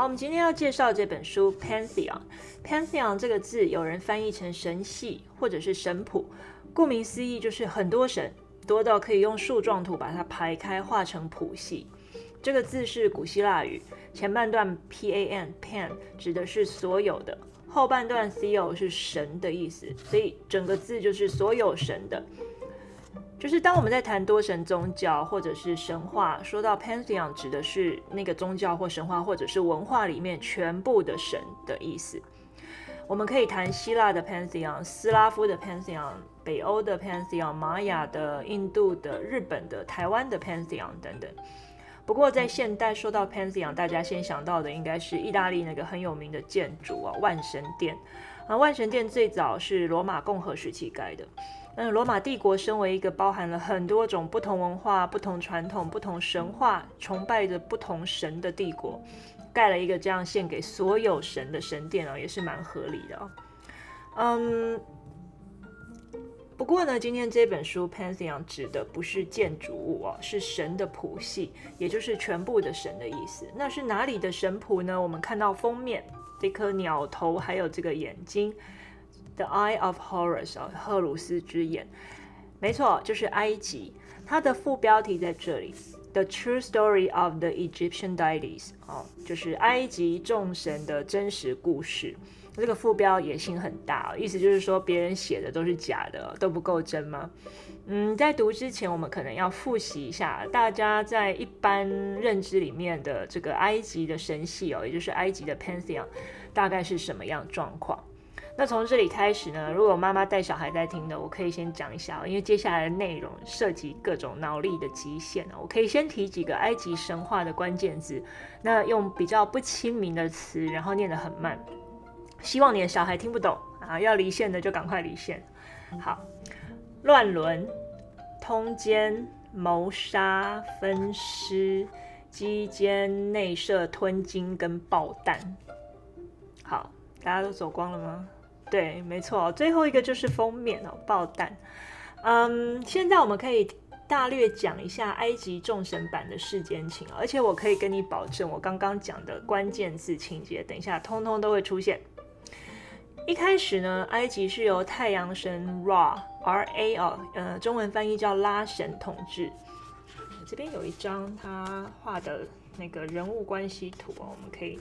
好，我们今天要介绍这本书《Pantheon》。Pantheon 这个字，有人翻译成神系或者是神谱。顾名思义，就是很多神，多到可以用树状图把它排开，画成谱系。这个字是古希腊语，前半段 P A N Pan 指的是所有的，后半段 Theo 是神的意思，所以整个字就是所有神的。就是当我们在谈多神宗教或者是神话，说到 Pantheon 指的是那个宗教或神话或者是文化里面全部的神的意思。我们可以谈希腊的 Pantheon、斯拉夫的 Pantheon、北欧的 Pantheon、玛雅的、印度的、日本的、台湾的 Pantheon 等等。不过在现代说到 Pantheon，大家先想到的应该是意大利那个很有名的建筑啊，万神殿。啊，万神殿最早是罗马共和时期盖的。嗯，罗马帝国身为一个包含了很多种不同文化、不同传统、不同神话、崇拜着不同神的帝国，盖了一个这样献给所有神的神殿啊，也是蛮合理的啊。嗯，不过呢，今天这本书 Pantheon 指的不是建筑物哦，是神的谱系，也就是全部的神的意思。那是哪里的神谱呢？我们看到封面这颗鸟头，还有这个眼睛。The Eye of Horus 啊，赫鲁斯之眼，没错，就是埃及。它的副标题在这里，The True Story of the Egyptian Deities 哦，就是埃及众神的真实故事。这个副标野心很大，意思就是说别人写的都是假的，都不够真吗？嗯，在读之前，我们可能要复习一下大家在一般认知里面的这个埃及的神系哦，也就是埃及的 Pantheon，大概是什么样状况。那从这里开始呢，如果妈妈带小孩在听的，我可以先讲一下，因为接下来的内容涉及各种脑力的极限，我可以先提几个埃及神话的关键字，那用比较不亲民的词，然后念得很慢，希望你的小孩听不懂啊。要离线的就赶快离线。好，乱伦、通奸、谋杀、分尸、鸡奸、内射、吞金跟爆弹。好，大家都走光了吗？对，没错，最后一个就是封面哦，爆弹。嗯，现在我们可以大略讲一下埃及众神版的世间情，而且我可以跟你保证，我刚刚讲的关键字情节，等一下通通都会出现。一开始呢，埃及是由太阳神 Ra，R A 哦，呃，中文翻译叫拉神统治。这边有一张他画的那个人物关系图哦，我们可以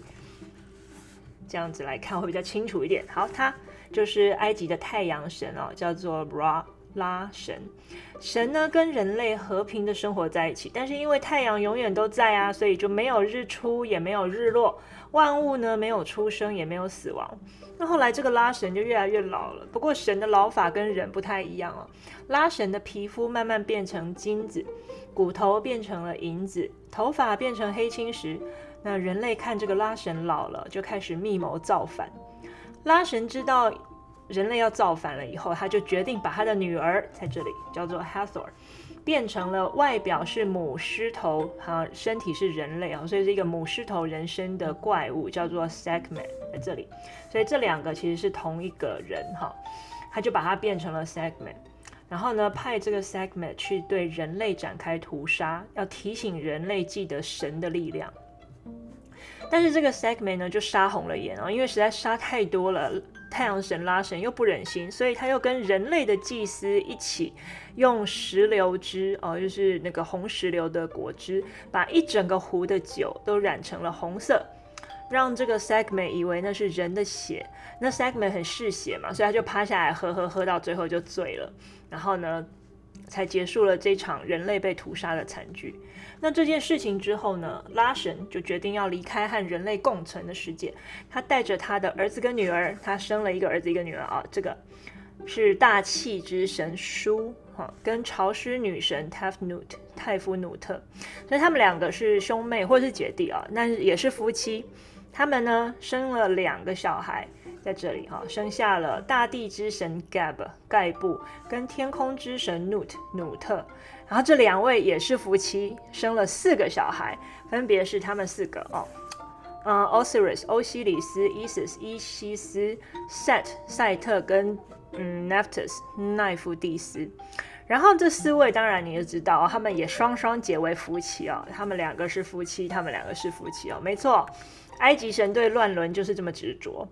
这样子来看，会比较清楚一点。好，他。就是埃及的太阳神哦，叫做 Ra 拉神。神呢跟人类和平的生活在一起，但是因为太阳永远都在啊，所以就没有日出也没有日落，万物呢没有出生也没有死亡。那后来这个拉神就越来越老了，不过神的老法跟人不太一样哦。拉神的皮肤慢慢变成金子，骨头变成了银子，头发变成黑青石。那人类看这个拉神老了，就开始密谋造反。拉神知道人类要造反了以后，他就决定把他的女儿在这里叫做 Hathor，变成了外表是母狮头，哈，身体是人类啊，所以是一个母狮头人身的怪物，叫做 Segment 在这里。所以这两个其实是同一个人哈，他就把它变成了 Segment，然后呢，派这个 Segment 去对人类展开屠杀，要提醒人类记得神的力量。但是这个 segment 呢，就杀红了眼哦，因为实在杀太多了，太阳神拉神又不忍心，所以他又跟人类的祭司一起用石榴汁哦，就是那个红石榴的果汁，把一整个壶的酒都染成了红色，让这个 segment 以为那是人的血。那 segment 很嗜血嘛，所以他就趴下来喝喝喝到最后就醉了，然后呢，才结束了这场人类被屠杀的惨剧。那这件事情之后呢，拉神就决定要离开和人类共存的世界。他带着他的儿子跟女儿，他生了一个儿子一个女儿啊。这个是大气之神舒哈，跟潮湿女神 Tefnut 泰夫努特，所以他们两个是兄妹或是姐弟啊，那也是夫妻。他们呢生了两个小孩，在这里哈，生下了大地之神 Gab 盖布跟天空之神 Nut 努特。然后这两位也是夫妻，生了四个小孩，分别是他们四个哦，嗯，Osiris 欧西里斯、Isis 伊西斯、Set 赛特跟嗯 Nephthys 奈夫蒂斯。然后这四位当然你就知道，他们也双双结为夫妻哦，他们两个是夫妻，他们两个是夫妻哦，没错。埃及神对乱伦就是这么执着。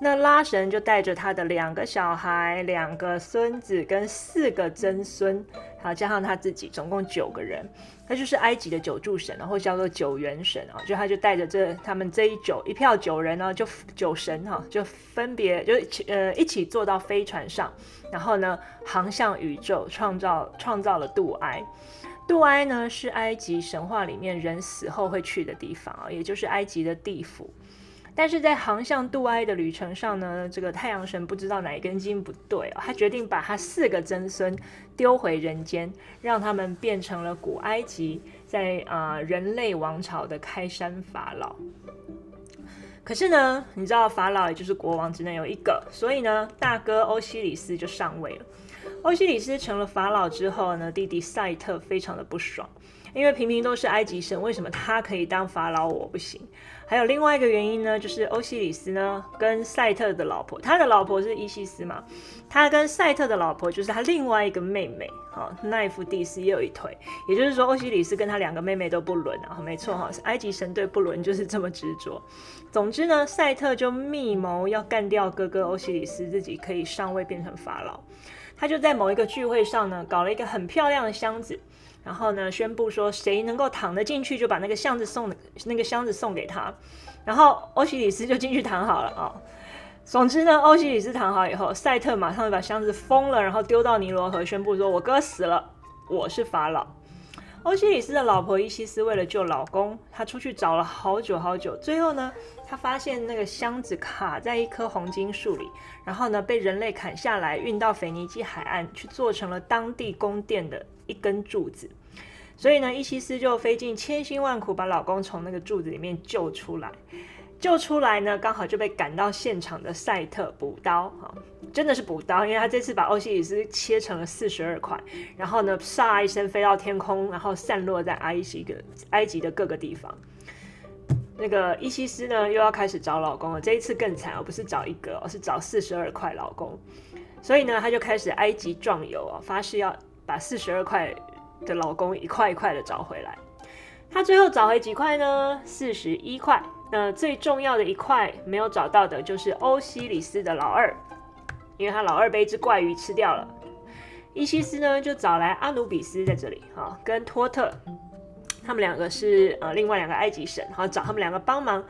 那拉神就带着他的两个小孩、两个孙子跟四个曾孙，好，加上他自己，总共九个人，他就是埃及的九柱神，然后叫做九元神啊，就他就带着这他们这一九一票九人呢，就九神哈，就分别就呃一起坐到飞船上，然后呢航向宇宙，创造创造了杜埃。杜埃呢是埃及神话里面人死后会去的地方啊，也就是埃及的地府。但是在航向杜埃的旅程上呢，这个太阳神不知道哪一根筋不对哦，他决定把他四个曾孙丢回人间，让他们变成了古埃及在啊、人类王朝的开山法老。可是呢，你知道法老也就是国王只能有一个，所以呢，大哥欧西里斯就上位了。欧西里斯成了法老之后呢，弟弟赛特非常的不爽。因为平平都是埃及神，为什么他可以当法老，我不行？还有另外一个原因呢，就是欧西里斯呢跟赛特的老婆，他的老婆是伊西斯嘛，他跟赛特的老婆就是他另外一个妹妹，哈，奈芙蒂斯也有一腿，也就是说欧西里斯跟他两个妹妹都不伦啊，没错哈，埃及神对不伦就是这么执着。总之呢，赛特就密谋要干掉哥哥欧西里斯，自己可以上位变成法老。他就在某一个聚会上呢，搞了一个很漂亮的箱子。然后呢，宣布说谁能够躺得进去，就把那个箱子送那个箱子送给他。然后欧西里斯就进去躺好了啊、总之呢，欧西里斯躺好以后，赛特马上就把箱子封了，然后丢到尼罗河，宣布说：“我哥死了，我是法老。”欧西里斯的老婆伊西斯为了救老公，她出去找了好久好久，最后呢，她发现那个箱子卡在一棵红金树里，然后呢，被人类砍下来运到腓尼基海岸去做成了当地宫殿的一根柱子。所以呢，伊西斯就费尽千辛万苦把老公从那个柱子里面救出来。救出来呢，刚好就被赶到现场的赛特补刀哈，真的是补刀，因为他这次把欧西里斯切成了四十二块，然后呢，唰一声飞到天空，然后散落在埃及的埃及的各个地方。那个伊西斯呢，又要开始找老公了，这一次更惨，而不是找一个，而是找四十二块老公。所以呢，他就开始埃及壮游啊，发誓要把四十二块。的老公一块一块的找回来，他最后找回几块呢？四十一块。那最重要的一块没有找到的就是欧西里斯的老二，因为他老二被一只怪鱼吃掉了。伊西斯呢就找来阿努比斯在这里啊，跟托特，他们两个是呃另外两个埃及神，好找他们两个帮忙，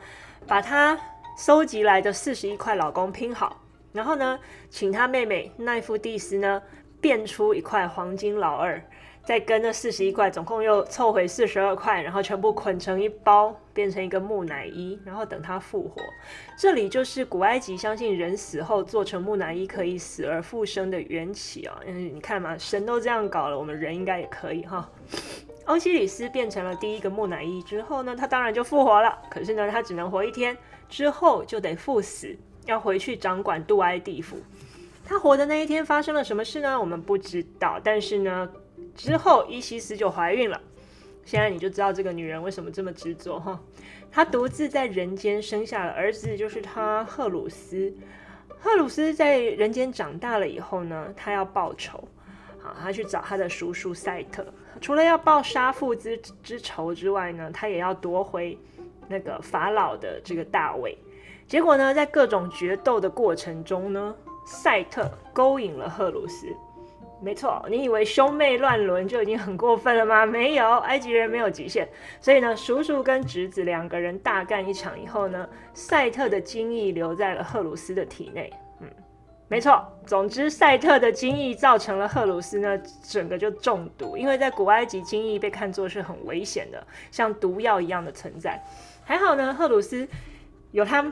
把他收集来的四十一块老公拼好，然后呢，请他妹妹奈夫蒂斯呢变出一块黄金老二。再跟那四十一块，总共又凑回四十二块，然后全部捆成一包，变成一个木乃伊，然后等他复活。这里就是古埃及相信人死后做成木乃伊可以死而复生的缘起啊！嗯，你看嘛，神都这样搞了，我们人应该也可以哈。欧西里斯变成了第一个木乃伊之后呢，他当然就复活了。可是呢，他只能活一天，之后就得赴死，要回去掌管杜埃地府。他活的那一天发生了什么事呢？我们不知道，但是呢。之后，伊西斯就怀孕了。现在你就知道这个女人为什么这么执着哈。她独自在人间生下了儿子，就是她赫鲁斯。赫鲁斯在人间长大了以后呢，他要报仇，好，他去找他的叔叔赛特。除了要报杀父之之仇之外呢，他也要夺回那个法老的这个大位。结果呢，在各种决斗的过程中呢，赛特勾引了赫鲁斯。没错，你以为兄妹乱伦就已经很过分了吗？没有，埃及人没有极限。所以呢，叔叔跟侄子两个人大干一场以后呢，赛特的精液留在了赫鲁斯的体内。嗯，没错。总之，赛特的精液造成了赫鲁斯呢整个就中毒，因为在古埃及，精液被看作是很危险的，像毒药一样的存在。还好呢，赫鲁斯有他。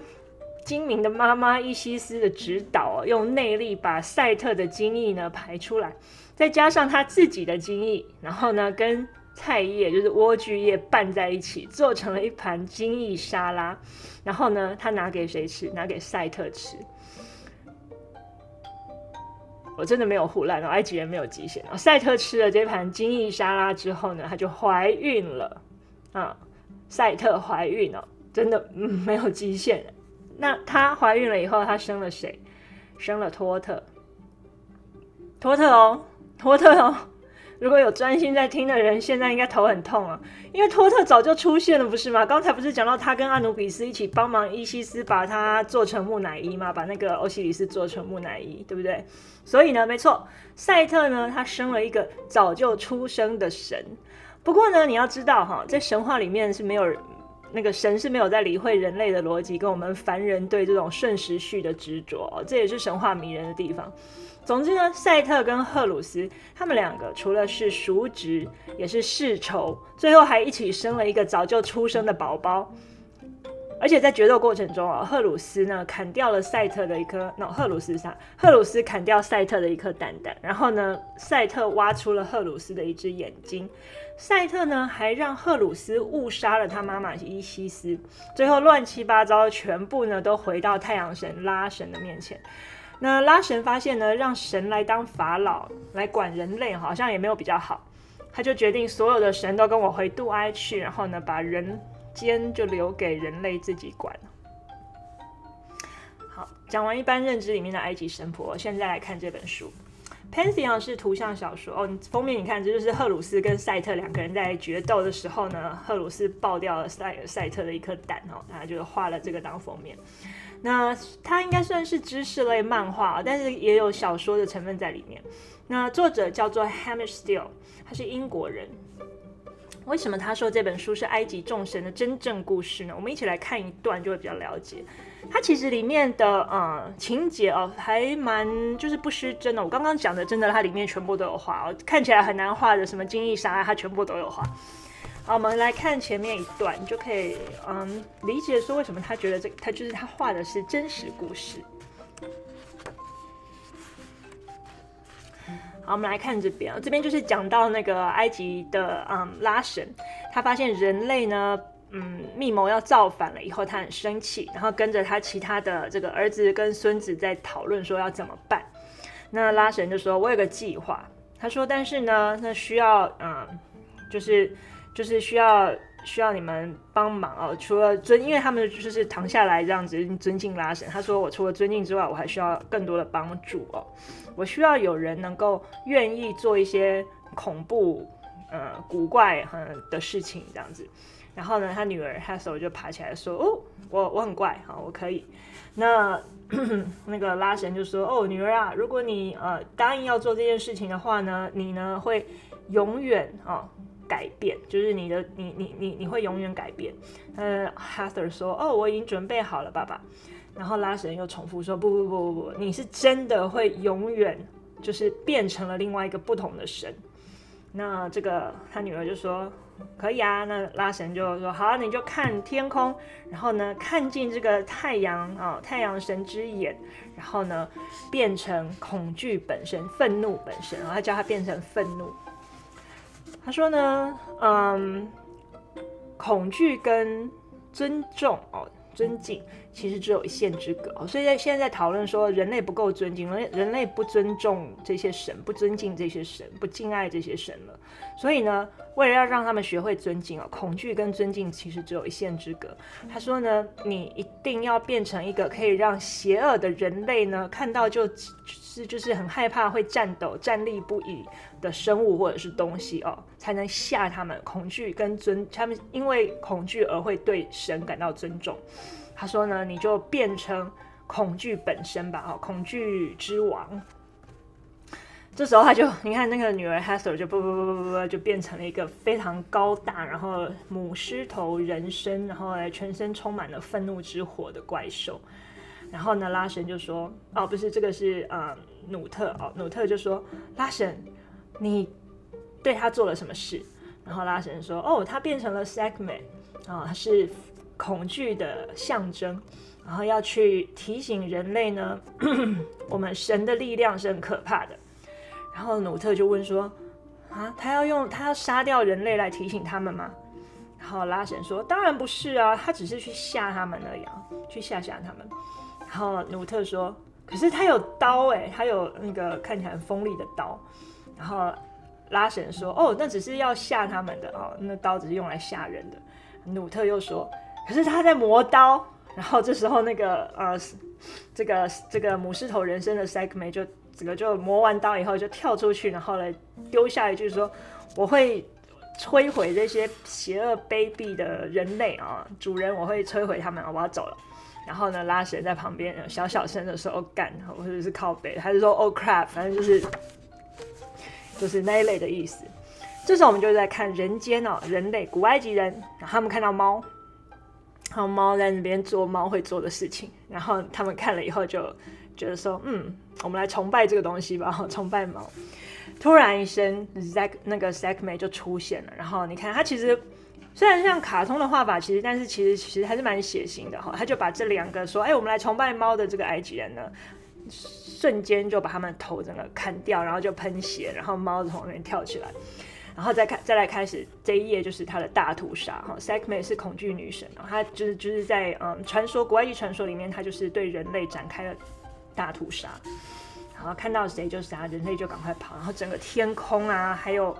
精明的妈妈伊西斯的指导，用内力把赛特的精液呢排出来，再加上他自己的精液，然后呢跟菜叶就是莴苣叶拌在一起，做成了一盘精液沙拉。然后呢，他拿给谁吃？拿给赛特吃。我真的没有胡乱哦，埃及人没有极限哦！赛特吃了这盘精液沙拉之后呢，他就怀孕了啊！赛特怀孕了，真的，嗯，没有极限。那她怀孕了以后，她生了谁？生了托特。托特哦，托特哦，如果有专心在听的人，现在应该头很痛啊，因为托特早就出现了，不是吗？刚才不是讲到他跟阿努比斯一起帮忙伊西斯把他做成木乃伊吗？把那个欧西里斯做成木乃伊，对不对？所以呢，没错，赛特呢，他生了一个早就出生的神。不过呢，你要知道哈，在神话里面是没有那个神是没有在理会人类的逻辑，跟我们凡人对这种顺时序的执着，这也是神话迷人的地方。总之呢，赛特跟赫鲁斯他们两个除了是叔侄，也是世仇，最后还一起生了一个早就出生的宝宝。而且在决斗过程中啊，赫鲁斯呢砍掉了赛特的一颗，no，赫鲁斯啥？赫鲁斯砍掉赛特的一颗蛋蛋，然后呢，赛特挖出了赫鲁斯的一只眼睛。赛特呢还让赫鲁斯误杀了他妈妈伊西斯，最后乱七八糟，全部呢都回到太阳神拉神的面前。那拉神发现呢，让神来当法老来管人类，好像也没有比较好。他就决定所有的神都跟我回杜埃去，然后呢，把人间就留给人类自己管。好，讲完一般认知里面的埃及神婆，现在来看这本书。Pantheon 是图像小说哦，封面你看，这就是赫鲁斯跟赛特两个人在决斗的时候呢，赫鲁斯爆掉了赛赛特的一颗蛋哦，他就画了这个当封面。那它应该算是知识类漫画，但是也有小说的成分在里面。那作者叫做 Hamish Steele，他是英国人。为什么他说这本书是埃及众神的真正故事呢？我们一起来看一段，就会比较了解。它其实里面的呃情节哦，还蛮就是不失真的。我刚刚讲的真的，它里面全部都有画哦，看起来很难画的什么金翼鲨，它全部都有画。好，我们来看前面一段，就可以嗯理解说为什么他觉得这他就是他画的是真实故事。好，我们来看这边啊，这边就是讲到那个埃及的嗯拉神，他发现人类呢嗯密谋要造反了以后，他很生气，然后跟着他其他的这个儿子跟孙子在讨论说要怎么办。那拉神就说：“我有个计划。”他说：“但是呢，那需要嗯就是。”就是需要需要你们帮忙哦，除了尊，因为他们就是躺下来这样子尊敬拉神。他说：“我除了尊敬之外，我还需要更多的帮助哦。我需要有人能够愿意做一些恐怖、呃古怪很的事情这样子。”然后呢，他女儿 Hathor 就爬起来说：“哦，我我很怪啊，我可以。那 ”那那个拉神就说：“哦，女儿啊，如果你呃答应要做这件事情的话呢，你呢会永远啊。哦”改变就是你的，你你你你会永远改变。呃，Hathor 说：“哦，我已经准备好了，爸爸。”然后拉神又重复说：“不不不不不，你是真的会永远就是变成了另外一个不同的神。”那这个他女儿就说：“可以啊。”那拉神就说：“好，你就看天空，然后呢，看进这个太阳啊，太阳神之眼，然后呢，变成恐惧本身，愤怒本身。然后他叫他变成愤怒。”他说呢，嗯，恐惧跟尊重哦，尊敬其实只有一线之隔。所以在现在在讨论说人类不够尊敬，人人类不尊重这些神，不尊敬这些神，不敬爱这些神了。所以呢，为了要让他们学会尊敬哦，恐惧跟尊敬其实只有一线之隔。他说呢，你一定要变成一个可以让邪恶的人类呢看到就是就是很害怕，会颤抖、站立不已。的生物或者是东西哦，才能吓他们恐惧跟尊，他们因为恐惧而会对神感到尊重。他说呢，你就变成恐惧本身吧，哦，恐惧之王。这时候他就，你看那个女儿 Hathor 就不不不不不就变成了一个非常高大，然后母狮头人身，然后全身充满了愤怒之火的怪兽。然后呢，拉神就说，哦，不是这个是呃努特哦，努特就说拉神。你对他做了什么事？然后拉神说：“哦，他变成了 Segment 啊，他是恐惧的象征，然后要去提醒人类呢，我们神的力量是很可怕的。”然后努特就问说：“啊，他要用他要杀掉人类来提醒他们吗？”然后拉神说：“当然不是啊，他只是去吓他们而已啊，去吓吓他们。”然后努特说：“可是他有刀诶，他有那个看起来很锋利的刀。”然后拉神说：“哦，那只是要吓他们的哦，那刀只是用来吓人的。”努特又说：“可是他在磨刀。”然后这时候那个呃，这个这个母狮头人身的 segment 就整个就磨完刀以后就跳出去，然后来丢下一句说：“我会摧毁这些邪恶卑鄙的人类啊，主人，我会摧毁他们，我要走了。”然后呢，拉神在旁边小小声的说：“干，或者是靠北，还是说 ‘Oh crap’，反正就是就是那一类的意思。”这时候我们就在看人间哦，人类古埃及人，他们看到猫，然后猫在那边做猫会做的事情，然后他们看了以后就觉得说：“嗯。”我们来崇拜这个东西吧，崇拜猫。突然一声，Zack 那个 Sekhmet 就出现了。然后你看，他其实虽然像卡通的画法，其实但是其实其实还是蛮血腥的哈。他就把这两个说：“哎，我们来崇拜猫的这个埃及人呢，瞬间就把他们头整个砍掉，然后就喷血，然后猫从那边跳起来，然后再开再来开始这一页就是他的大屠杀哈。sekme 是恐惧女神，然后他就是就是在嗯传说古埃及传说里面，他就是对人类展开了。大屠杀，然后看到谁就杀，人类就赶快跑，然后整个天空啊，还有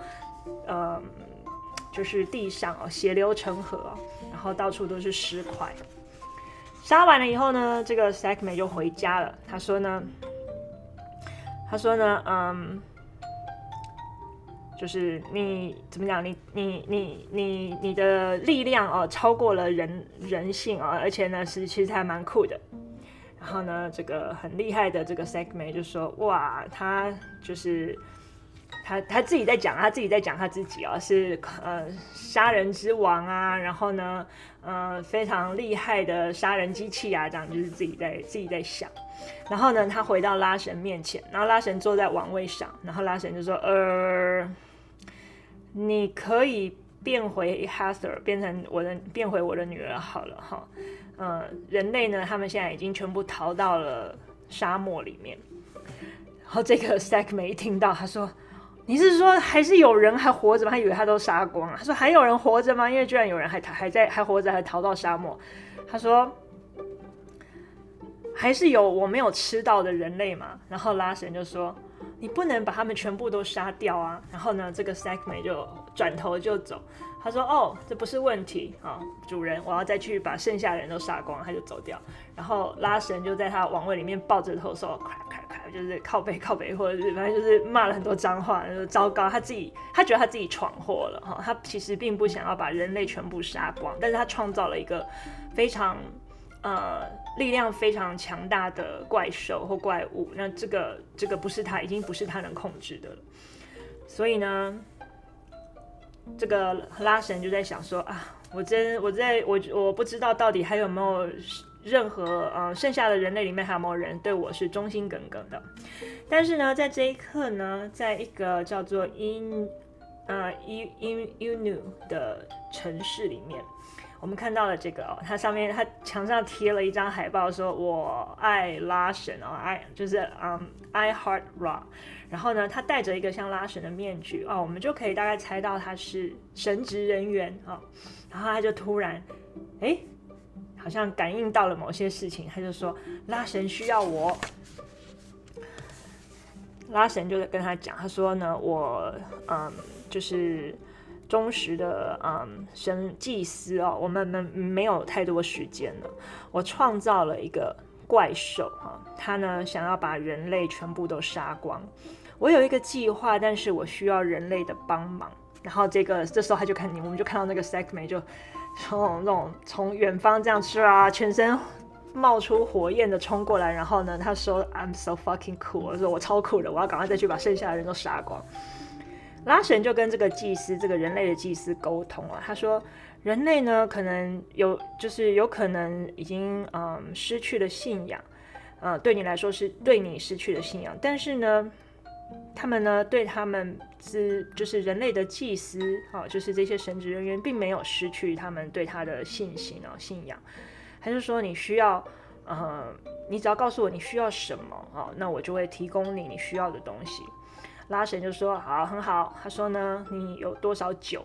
嗯，就是地上哦，血流成河，然后到处都是尸块。杀完了以后呢，这个 sekme 就回家了。他说呢，他说呢，嗯，就是你怎么讲？你你你你你的力量哦，超过了人人性哦，而且呢，是其实还蛮酷的。然后呢，这个很厉害的这个 Segment 就说：“哇，他就是他他自己在讲，他自己在讲他自己哦，是呃杀人之王啊。然后呢，呃非常厉害的杀人机器啊，这样就是自己在自己在想。然后呢，他回到拉神面前，然后拉神坐在王位上，然后拉神就说：呃，你可以变回 Hathor，变成我的变回我的女儿好了哈。”嗯，人类呢，他们现在已经全部逃到了沙漠里面。然后这个 sec 没听到，他说：“你是说还是有人还活着吗？”他以为他都杀光了。他说：“还有人活着吗？”因为居然有人还还在还活着，还逃到沙漠。他说：“还是有我没有吃到的人类嘛。”然后拉神就说：“你不能把他们全部都杀掉啊！”然后呢，这个 Segme 就转头就走。他说：“哦，这不是问题啊，主人，我要再去把剩下的人都杀光。”他就走掉。然后拉神就在他王位里面抱着头说：“快快快，就是靠北靠北，或者是反正就是骂了很多脏话，就糟糕。他自己他觉得他自己闯祸了哈，他其实并不想要把人类全部杀光，但是他创造了一个非常呃力量非常强大的怪兽或怪物。那这个这个不是他，已经不是他能控制的了。所以呢。”这个拉神就在想说啊，我真我在我我不知道到底还有没有任何呃剩下的人类里面还有没有人对我是忠心耿耿的。但是呢，在这一刻呢，在一个叫做 In 呃 In Inu 的城市里面，我们看到了这个哦，它上面它墙上贴了一张海报，说我爱拉神哦，爱就是嗯 I heart Ra。然后呢，他戴着一个像拉神的面具哦，我们就可以大概猜到他是神职人员啊、哦。然后他就突然，哎，好像感应到了某些事情，他就说拉神需要我。拉神就跟他讲，他说呢，我嗯，就是忠实的嗯神祭司哦，我们没没有太多时间了，我创造了一个怪兽哈，他呢想要把人类全部都杀光。我有一个计划，但是我需要人类的帮忙。然后这个这时候他就看你，我们就看到那个 s e c m e 就从那种从远方这样吃啊，全身冒出火焰的冲过来。然后呢，他说：“I'm so fucking cool。”我说：“我超酷的，我要赶快再去把剩下的人都杀光。”拉神就跟这个祭司，这个人类的祭司沟通了。他说：“人类呢，可能有，就是有可能已经嗯失去了信仰，呃，对你来说是对你失去了信仰，但是呢。”他们呢，对他们是就是人类的祭司啊，就是这些神职人员，并没有失去他们对他的信心啊、信仰。还是说你需要，呃，你只要告诉我你需要什么啊，那我就会提供你你需要的东西。拉神就说好，很好。他说呢，你有多少酒？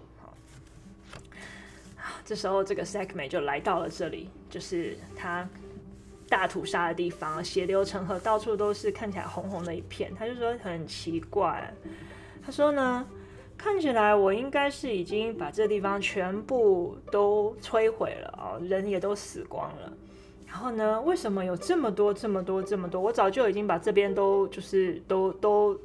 啊，这时候这个 Segme 就来到了这里，就是他。大屠杀的地方，血流成河，到处都是，看起来红红的一片。他就说很奇怪，他说呢，看起来我应该是已经把这地方全部都摧毁了啊，人也都死光了。然后呢，为什么有这么多、这么多、这么多？我早就已经把这边都就是都都。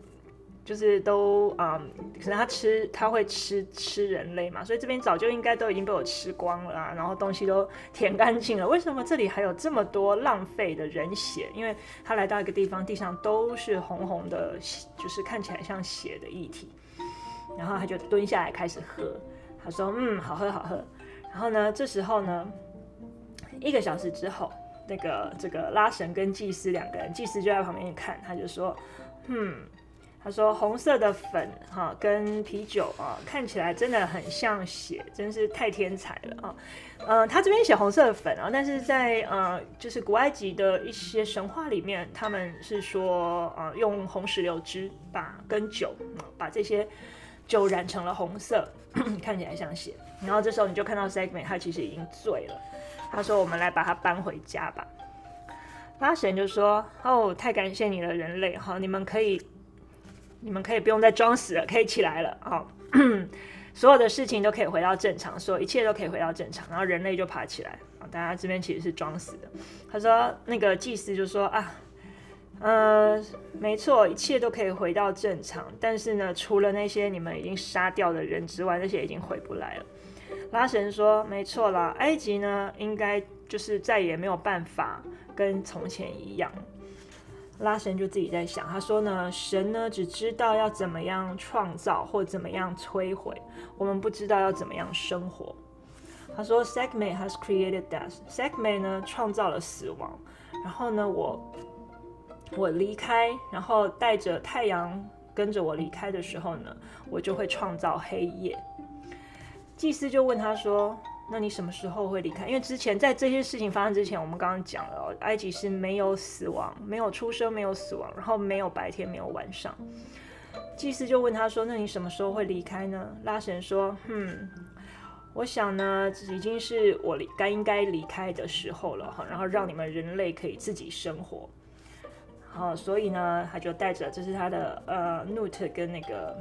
就是都嗯，可能他吃他会吃吃人类嘛，所以这边早就应该都已经被我吃光了啊，然后东西都舔干净了。为什么这里还有这么多浪费的人血？因为他来到一个地方，地上都是红红的，就是看起来像血的液体。然后他就蹲下来开始喝，他说：“嗯，好喝好喝。”然后呢，这时候呢，一个小时之后，那个这个拉神跟祭司两个人，祭司就在旁边看，他就说：“嗯。”他说：“红色的粉哈，跟啤酒啊，看起来真的很像血，真是太天才了啊！嗯、呃，他这边写红色的粉啊，但是在呃，就是古埃及的一些神话里面，他们是说呃，用红石榴汁把跟酒，把这些酒染成了红色，看起来像血。然后这时候你就看到 segment，他其实已经醉了。他说：我们来把他搬回家吧。拉神就说：哦，太感谢你了，人类哈，你们可以。”你们可以不用再装死了，可以起来了啊！所有的事情都可以回到正常，所有一切都可以回到正常。然后人类就爬起来啊！大家这边其实是装死的。他说，那个祭司就说啊，呃，没错，一切都可以回到正常。但是呢，除了那些你们已经杀掉的人之外，那些已经回不来了。拉神说，没错啦，埃及呢，应该就是再也没有办法跟从前一样。拉神就自己在想，他说呢，神呢只知道要怎么样创造或怎么样摧毁，我们不知道要怎么样生活。他说，Segment has created death。Sekhmet 呢创造了死亡，然后呢我我离开，然后带着太阳跟着我离开的时候呢，我就会创造黑夜。祭司就问他说。那你什么时候会离开？因为之前在这些事情发生之前，我们刚刚讲了，埃及是没有死亡，没有出生，没有死亡，然后没有白天，没有晚上。祭司就问他说：“那你什么时候会离开呢？”拉神说：“嗯，我想呢，已经是我离该应该离开的时候了哈，然后让你们人类可以自己生活。好，所以呢，他就带着，这是他的呃，Nut 跟那个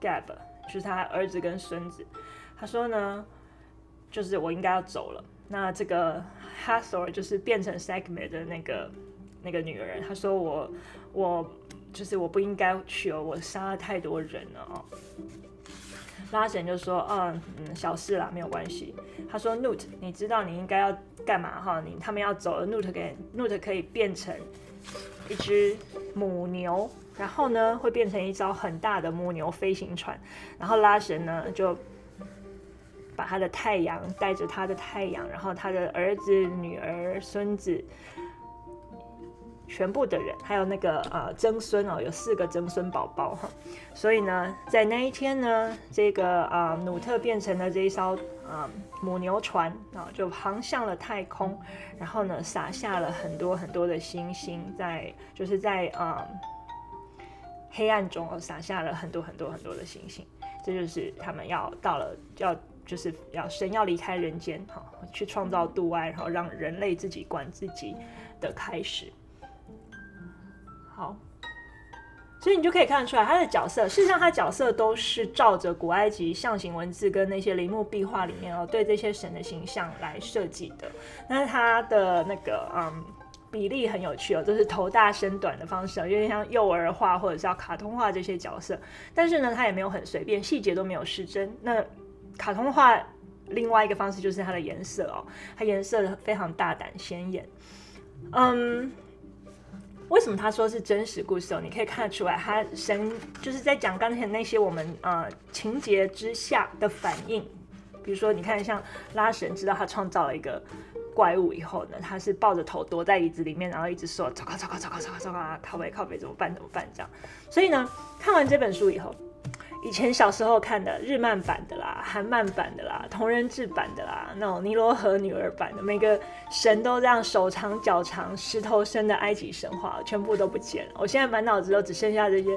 Gab，就是他儿子跟孙子。”他说呢，就是我应该要走了。那这个 Hathor 就是变成 Segme 的那个那个女人。他说我我就是我不应该去哦，我杀了太多人了哦。拉神就说，嗯嗯，小事啦，没有关系。他说 Nut，你知道你应该要干嘛哈？你他们要走了，Nut 给 Nut 可以变成一只母牛，然后呢会变成一艘很大的母牛飞行船，然后拉神呢就。把他的太阳带着他的太阳，然后他的儿子、女儿、孙子，全部的人，还有那个呃曾孙哦，有四个曾孙宝宝哈。所以呢，在那一天呢，这个啊、呃、努特变成了这一艘啊、呃、母牛船啊、就航向了太空，然后呢，洒下了很多很多的星星，在就是在啊、呃、黑暗中哦，洒下了很多很多很多的星星。这就是他们要到了要。就是要神要离开人间，哈，去创造度外，然后让人类自己管自己的开始。好，所以你就可以看得出来他的角色，事实上他角色都是照着古埃及象形文字跟那些陵墓壁画里面哦，对这些神的形象来设计的。但是他的那个嗯比例很有趣哦，就是头大身短的方式，有点像幼儿画或者是要卡通化这些角色。但是呢，他也没有很随便，细节都没有失真。那卡通化另外一个方式就是它的颜色哦，它颜色非常大胆鲜艳。嗯，为什么他说是真实故事哦？你可以看得出来，他神就是在讲刚才那些我们呃情节之下的反应。比如说，你看像拉神知道他创造了一个怪物以后呢，他是抱着头躲在椅子里面，然后一直说：“糟糕，糟糕，糟糕，糟糕，糟糕啊！靠北，靠北，怎么办？怎么办？”这样。所以呢，看完这本书以后。以前小时候看的日漫版的啦、韩漫版的啦、同人志版的啦，那种尼罗河女儿版的，每个神都这样手长脚长、石头身的埃及神话，全部都不见了。我现在满脑子都只剩下这些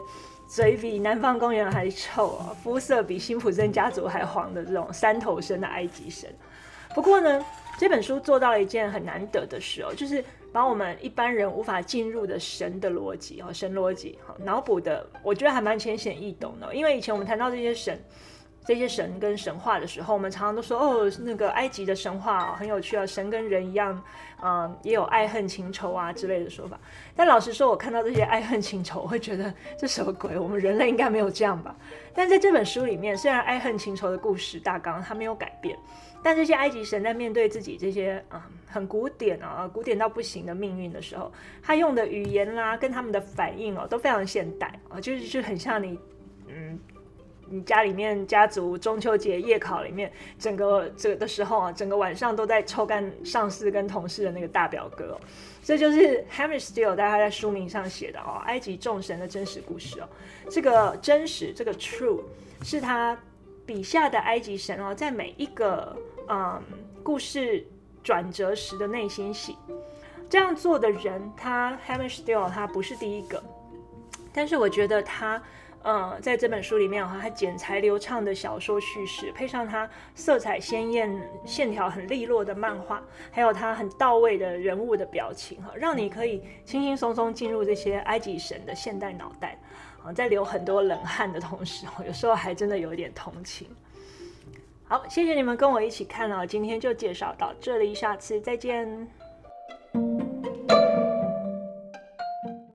嘴比南方公园还臭啊，肤色比辛普森家族还黄的这种三头身的埃及神。不过呢，这本书做到了一件很难得的事哦，就是。把我们一般人无法进入的神的逻辑，哈，神逻辑，哈，脑补的，我觉得还蛮浅显易懂的。因为以前我们谈到这些神，这些神跟神话的时候，我们常常都说哦，那个埃及的神话，很有趣啊，神跟人一样，嗯，也有爱恨情仇啊之类的说法。但老实说，我看到这些爱恨情仇，我会觉得这什么鬼？我们人类应该没有这样吧？但在这本书里面，虽然爱恨情仇的故事大纲它没有改变，但这些埃及神在面对自己这些嗯很古典啊、古典到不行的命运的时候，他用的语言啦，跟他们的反应哦，都非常现代啊，就是就很像你嗯。你家里面家族中秋节夜考里面，整个这的时候啊，整个晚上都在抽干上司跟同事的那个大表哥哦，这就是 Hamish Steele 大家在书名上写的哦，埃及众神的真实故事哦。这个真实，这个 true 是他笔下的埃及神哦，在每一个嗯故事转折时的内心戏。这样做的人，他 Hamish Steele 他不是第一个，但是我觉得他。呃，在这本书里面哈，他剪裁流畅的小说叙事，配上他色彩鲜艳、线条很利落的漫画，还有他很到位的人物的表情哈，让你可以轻轻松松进入这些埃及神的现代脑袋啊，在流很多冷汗的同时，有时候还真的有一点同情。好谢谢你们跟我一起看哦今天就介绍到这里下次再见。